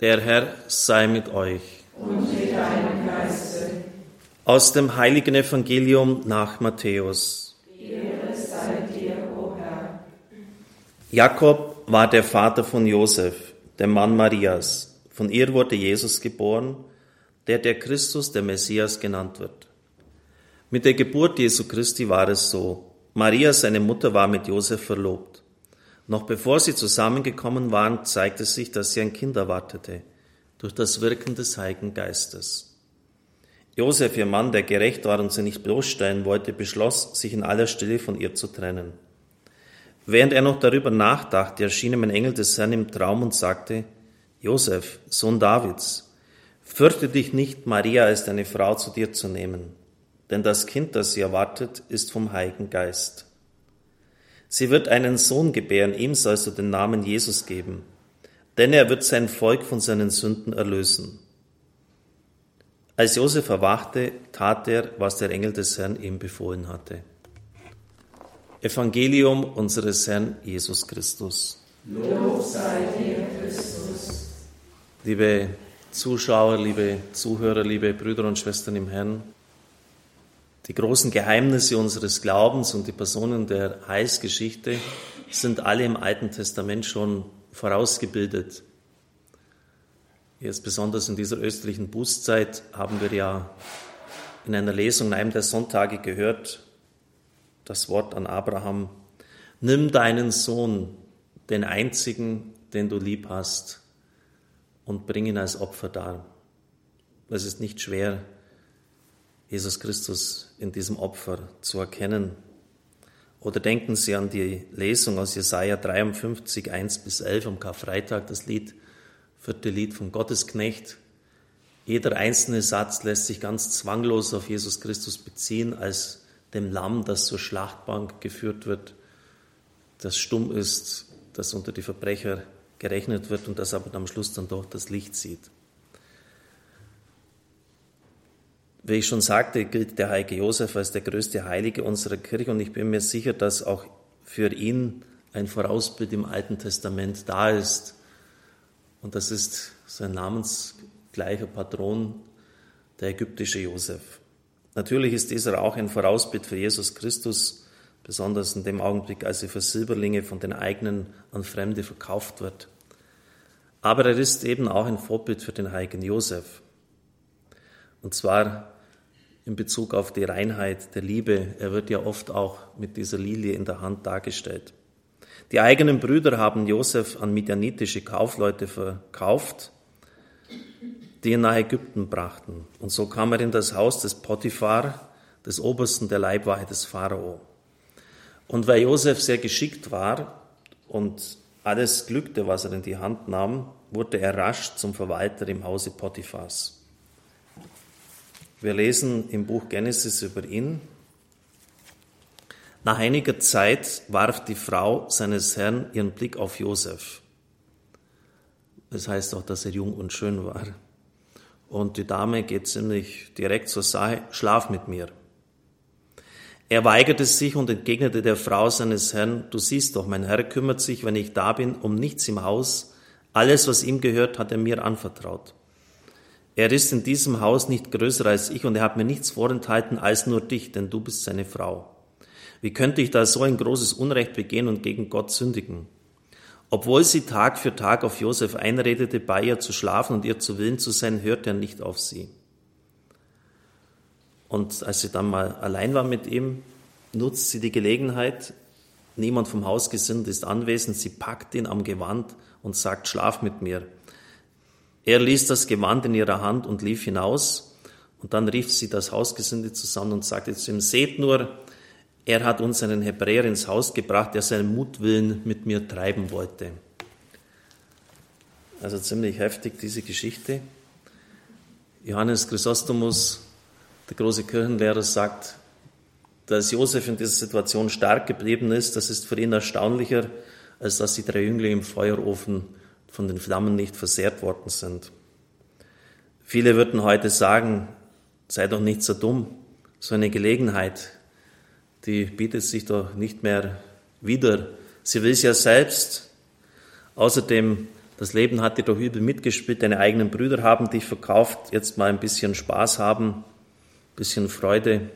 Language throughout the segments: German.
Der Herr sei mit euch. Und mit deinem Geiste. Aus dem heiligen Evangelium nach Matthäus. Ehre sei dir, o Herr. Jakob war der Vater von Josef, dem Mann Marias. Von ihr wurde Jesus geboren, der der Christus, der Messias genannt wird. Mit der Geburt Jesu Christi war es so. Maria, seine Mutter, war mit Josef verlobt. Noch bevor sie zusammengekommen waren, zeigte sich, dass sie ein Kind erwartete, durch das Wirken des Heiligen Geistes. Josef, ihr Mann, der gerecht war und sie nicht bloßstellen wollte, beschloss, sich in aller Stille von ihr zu trennen. Während er noch darüber nachdachte, erschien ihm ein Engel des Herrn im Traum und sagte, Josef, Sohn Davids, fürchte dich nicht, Maria als deine Frau zu dir zu nehmen, denn das Kind, das sie erwartet, ist vom Heiligen Geist. Sie wird einen Sohn gebären, ihm sollst du den Namen Jesus geben, denn er wird sein Volk von seinen Sünden erlösen. Als Josef erwachte, tat er, was der Engel des Herrn ihm befohlen hatte. Evangelium unseres Herrn Jesus Christus. Lob sei dir, Christus. Liebe Zuschauer, liebe Zuhörer, liebe Brüder und Schwestern im Herrn, die großen Geheimnisse unseres Glaubens und die Personen der Heilsgeschichte sind alle im Alten Testament schon vorausgebildet. Jetzt besonders in dieser östlichen Bußzeit haben wir ja in einer Lesung in einem der Sonntage gehört, das Wort an Abraham, nimm deinen Sohn, den einzigen, den du lieb hast, und bring ihn als Opfer dar. Es ist nicht schwer, Jesus Christus in diesem Opfer zu erkennen. Oder denken Sie an die Lesung aus Jesaja 53, 1 bis 11 am Karfreitag, das Lied, vierte Lied vom Gottesknecht. Jeder einzelne Satz lässt sich ganz zwanglos auf Jesus Christus beziehen, als dem Lamm, das zur Schlachtbank geführt wird, das stumm ist, das unter die Verbrecher gerechnet wird und das aber am Schluss dann doch das Licht sieht. Wie ich schon sagte, gilt der heilige Josef als der größte Heilige unserer Kirche und ich bin mir sicher, dass auch für ihn ein Vorausbild im Alten Testament da ist. Und das ist sein namensgleicher Patron, der ägyptische Josef. Natürlich ist dieser auch ein Vorausbild für Jesus Christus, besonders in dem Augenblick, als er für Silberlinge von den eigenen an Fremde verkauft wird. Aber er ist eben auch ein Vorbild für den heiligen Josef. Und zwar in Bezug auf die Reinheit der Liebe. Er wird ja oft auch mit dieser Lilie in der Hand dargestellt. Die eigenen Brüder haben Josef an midianitische Kaufleute verkauft, die ihn nach Ägypten brachten. Und so kam er in das Haus des Potiphar, des Obersten der Leibwache des Pharao. Und weil Josef sehr geschickt war und alles glückte, was er in die Hand nahm, wurde er rasch zum Verwalter im Hause Potiphars. Wir lesen im Buch Genesis über ihn. Nach einiger Zeit warf die Frau seines Herrn ihren Blick auf Josef. Das heißt auch, dass er jung und schön war. Und die Dame geht ziemlich direkt zur Sache, schlaf mit mir. Er weigerte sich und entgegnete der Frau seines Herrn, du siehst doch, mein Herr kümmert sich, wenn ich da bin, um nichts im Haus. Alles, was ihm gehört, hat er mir anvertraut. Er ist in diesem Haus nicht größer als ich und er hat mir nichts vorenthalten als nur dich, denn du bist seine Frau. Wie könnte ich da so ein großes Unrecht begehen und gegen Gott sündigen? Obwohl sie Tag für Tag auf Josef einredete, bei ihr zu schlafen und ihr zu Willen zu sein, hörte er nicht auf sie. Und als sie dann mal allein war mit ihm, nutzt sie die Gelegenheit, niemand vom Hausgesind ist anwesend, sie packt ihn am Gewand und sagt, schlaf mit mir. Er ließ das Gewand in ihrer Hand und lief hinaus. Und dann rief sie das Hausgesinde zusammen und sagte zu ihm, seht nur, er hat uns einen Hebräer ins Haus gebracht, der seinen Mutwillen mit mir treiben wollte. Also ziemlich heftig diese Geschichte. Johannes Chrysostomus, der große Kirchenlehrer, sagt, dass Josef in dieser Situation stark geblieben ist, das ist für ihn erstaunlicher, als dass die drei Jünglinge im Feuerofen von den Flammen nicht versehrt worden sind. Viele würden heute sagen, sei doch nicht so dumm, so eine Gelegenheit, die bietet sich doch nicht mehr wieder. Sie will es ja selbst. Außerdem, Das Leben hat dir doch übel mitgespielt, deine eigenen Brüder haben dich verkauft, jetzt mal ein bisschen Spaß haben, ein bisschen Freude.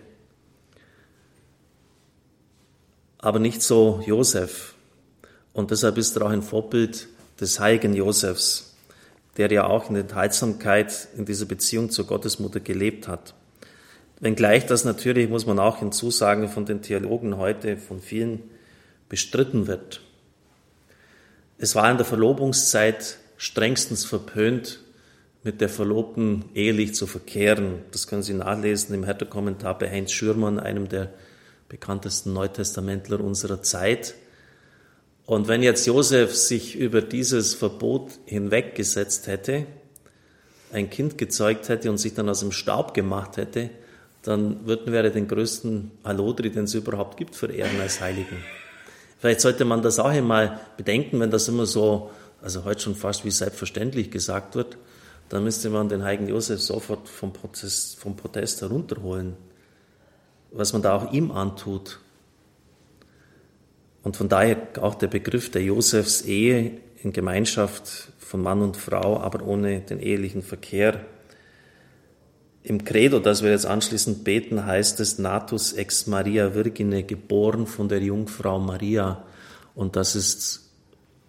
Aber nicht so Josef. Und deshalb ist er auch ein Vorbild des heiligen Josefs, der ja auch in Enthaltsamkeit in dieser Beziehung zur Gottesmutter gelebt hat. Wenngleich das natürlich, muss man auch hinzusagen, von den Theologen heute, von vielen bestritten wird. Es war in der Verlobungszeit strengstens verpönt, mit der Verlobten ehelich zu verkehren. Das können Sie nachlesen im Hertha-Kommentar bei Heinz Schürmann, einem der bekanntesten Neutestamentler unserer Zeit. Und wenn jetzt Josef sich über dieses Verbot hinweggesetzt hätte, ein Kind gezeugt hätte und sich dann aus dem Staub gemacht hätte, dann würden wir den größten Allodri, den es überhaupt gibt, verehren als Heiligen. Vielleicht sollte man das auch einmal bedenken, wenn das immer so, also heute schon fast wie selbstverständlich gesagt wird, dann müsste man den heiligen Josef sofort vom Protest, vom Protest herunterholen, was man da auch ihm antut. Und von daher auch der Begriff der Josefs Ehe in Gemeinschaft von Mann und Frau, aber ohne den ehelichen Verkehr. Im Credo, das wir jetzt anschließend beten, heißt es Natus ex Maria Virgine, geboren von der Jungfrau Maria. Und das ist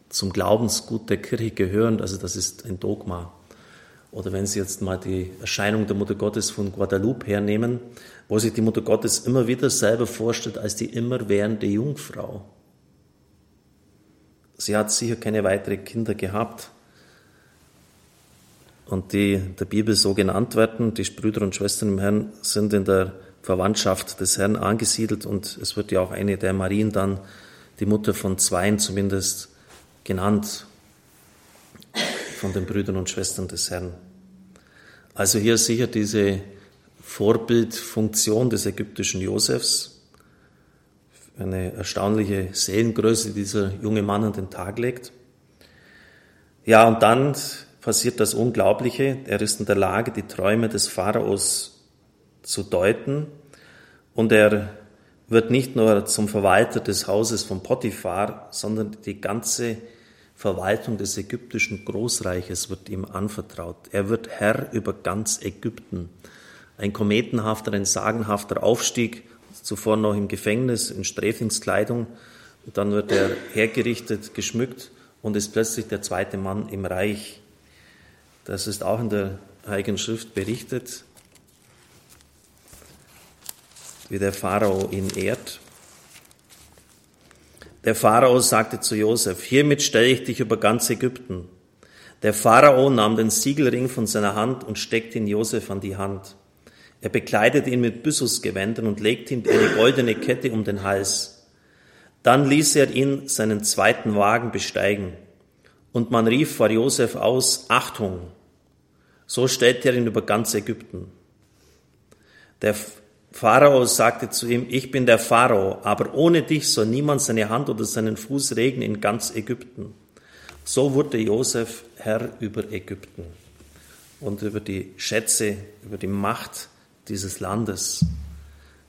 zum Glaubensgut der Kirche gehörend, also das ist ein Dogma. Oder wenn Sie jetzt mal die Erscheinung der Mutter Gottes von Guadalupe hernehmen, wo sich die Mutter Gottes immer wieder selber vorstellt als die immerwährende Jungfrau. Sie hat sicher keine weiteren Kinder gehabt. Und die der Bibel so genannt werden, die Brüder und Schwestern im Herrn, sind in der Verwandtschaft des Herrn angesiedelt und es wird ja auch eine der Marien dann, die Mutter von Zweien zumindest, genannt von den Brüdern und Schwestern des Herrn. Also hier sicher diese Vorbildfunktion des ägyptischen Josefs, eine erstaunliche Seelengröße, die dieser junge Mann an den Tag legt. Ja, und dann passiert das Unglaubliche. Er ist in der Lage, die Träume des Pharaos zu deuten. Und er wird nicht nur zum Verwalter des Hauses von Potiphar, sondern die ganze Verwaltung des ägyptischen Großreiches wird ihm anvertraut. Er wird Herr über ganz Ägypten. Ein kometenhafter, ein sagenhafter Aufstieg zuvor noch im Gefängnis in Sträflingskleidung. Dann wird er hergerichtet, geschmückt und ist plötzlich der zweite Mann im Reich. Das ist auch in der Heiligen Schrift berichtet, wie der Pharao ihn ehrt. Der Pharao sagte zu Josef, hiermit stelle ich dich über ganz Ägypten. Der Pharao nahm den Siegelring von seiner Hand und steckte ihn Josef an die Hand. Er bekleidete ihn mit Byssusgewändern und legte ihm eine goldene Kette um den Hals. Dann ließ er ihn seinen zweiten Wagen besteigen. Und man rief vor Josef aus, Achtung! So stellte er ihn über ganz Ägypten. Der Pharao sagte zu ihm, ich bin der Pharao, aber ohne dich soll niemand seine Hand oder seinen Fuß regen in ganz Ägypten. So wurde Josef Herr über Ägypten und über die Schätze, über die Macht dieses Landes.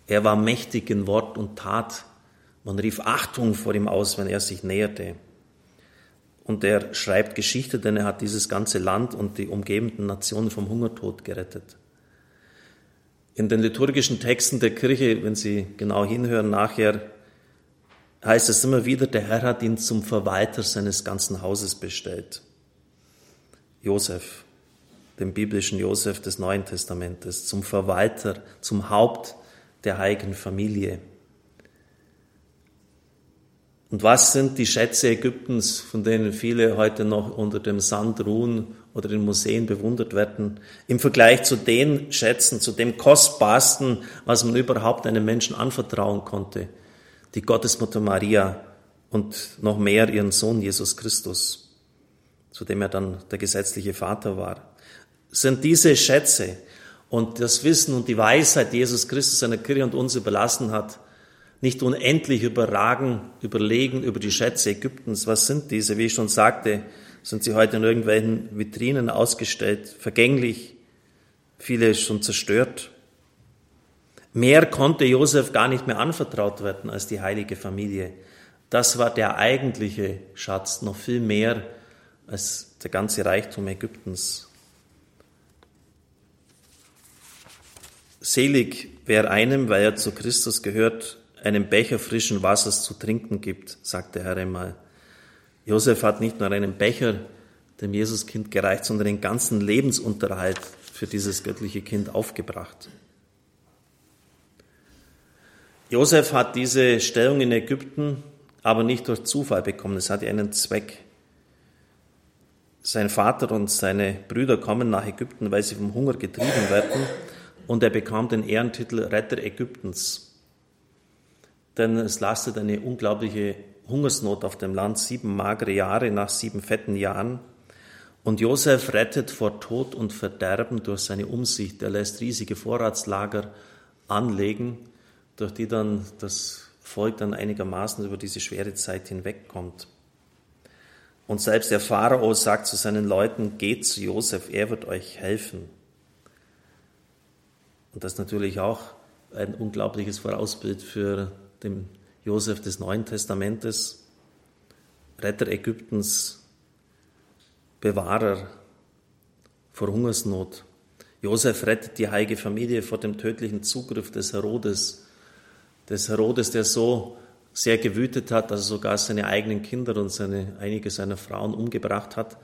Er war mächtig in Wort und Tat. Man rief Achtung vor ihm aus, wenn er sich näherte. Und er schreibt Geschichte, denn er hat dieses ganze Land und die umgebenden Nationen vom Hungertod gerettet. In den liturgischen Texten der Kirche, wenn Sie genau hinhören nachher, heißt es immer wieder, der Herr hat ihn zum Verwalter seines ganzen Hauses bestellt. Josef dem biblischen Josef des Neuen Testamentes, zum Verwalter, zum Haupt der heiligen Familie. Und was sind die Schätze Ägyptens, von denen viele heute noch unter dem Sand ruhen oder in Museen bewundert werden, im Vergleich zu den Schätzen, zu dem kostbarsten, was man überhaupt einem Menschen anvertrauen konnte, die Gottesmutter Maria und noch mehr ihren Sohn Jesus Christus, zu dem er dann der gesetzliche Vater war sind diese Schätze und das Wissen und die Weisheit, die Jesus Christus seiner Kirche und uns überlassen hat, nicht unendlich überragen, überlegen über die Schätze Ägyptens. Was sind diese? Wie ich schon sagte, sind sie heute in irgendwelchen Vitrinen ausgestellt, vergänglich, viele schon zerstört. Mehr konnte Josef gar nicht mehr anvertraut werden als die heilige Familie. Das war der eigentliche Schatz, noch viel mehr als der ganze Reichtum Ägyptens. Selig, wer einem, weil er zu Christus gehört, einen Becher frischen Wassers zu trinken gibt, sagt der Herr einmal. Josef hat nicht nur einen Becher dem Jesuskind gereicht, sondern den ganzen Lebensunterhalt für dieses göttliche Kind aufgebracht. Josef hat diese Stellung in Ägypten aber nicht durch Zufall bekommen, es hat einen Zweck. Sein Vater und seine Brüder kommen nach Ägypten, weil sie vom Hunger getrieben werden, und er bekam den Ehrentitel Retter Ägyptens. Denn es lastet eine unglaubliche Hungersnot auf dem Land, sieben magere Jahre nach sieben fetten Jahren. Und Josef rettet vor Tod und Verderben durch seine Umsicht. Er lässt riesige Vorratslager anlegen, durch die dann das Volk dann einigermaßen über diese schwere Zeit hinwegkommt. Und selbst der Pharao sagt zu seinen Leuten, geht zu Josef, er wird euch helfen. Und das ist natürlich auch ein unglaubliches Vorausbild für den Josef des Neuen Testamentes, Retter Ägyptens, Bewahrer vor Hungersnot. Josef rettet die heilige Familie vor dem tödlichen Zugriff des Herodes, des Herodes, der so sehr gewütet hat, dass er sogar seine eigenen Kinder und seine, einige seiner Frauen umgebracht hat.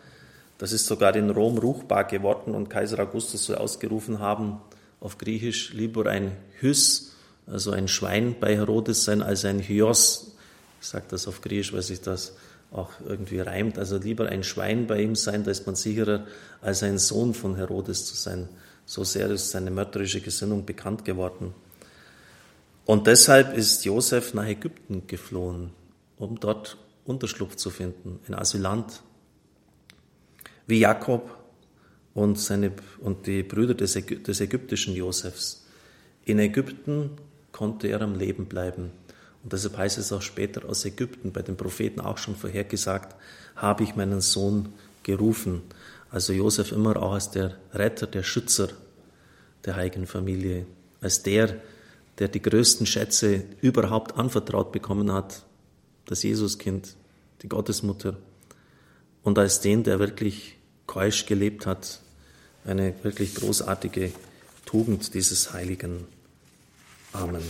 Das ist sogar in Rom ruchbar geworden und Kaiser Augustus soll ausgerufen haben, auf Griechisch lieber ein Hys, also ein Schwein bei Herodes sein, als ein Hyos. Ich sage das auf Griechisch, weil sich das auch irgendwie reimt. Also lieber ein Schwein bei ihm sein, da ist man sicherer, als ein Sohn von Herodes zu sein. So sehr ist seine mörderische Gesinnung bekannt geworden. Und deshalb ist Josef nach Ägypten geflohen, um dort Unterschlupf zu finden, ein Asylant. Wie Jakob und, seine, und die Brüder des, des ägyptischen Josefs. In Ägypten konnte er am Leben bleiben. Und deshalb heißt es auch später aus Ägypten, bei den Propheten auch schon vorhergesagt, habe ich meinen Sohn gerufen. Also Josef immer auch als der Retter, der Schützer der heiligen Familie, als der, der die größten Schätze überhaupt anvertraut bekommen hat, das Jesuskind, die Gottesmutter, und als den, der wirklich keusch gelebt hat, eine wirklich großartige Tugend dieses Heiligen. Amen.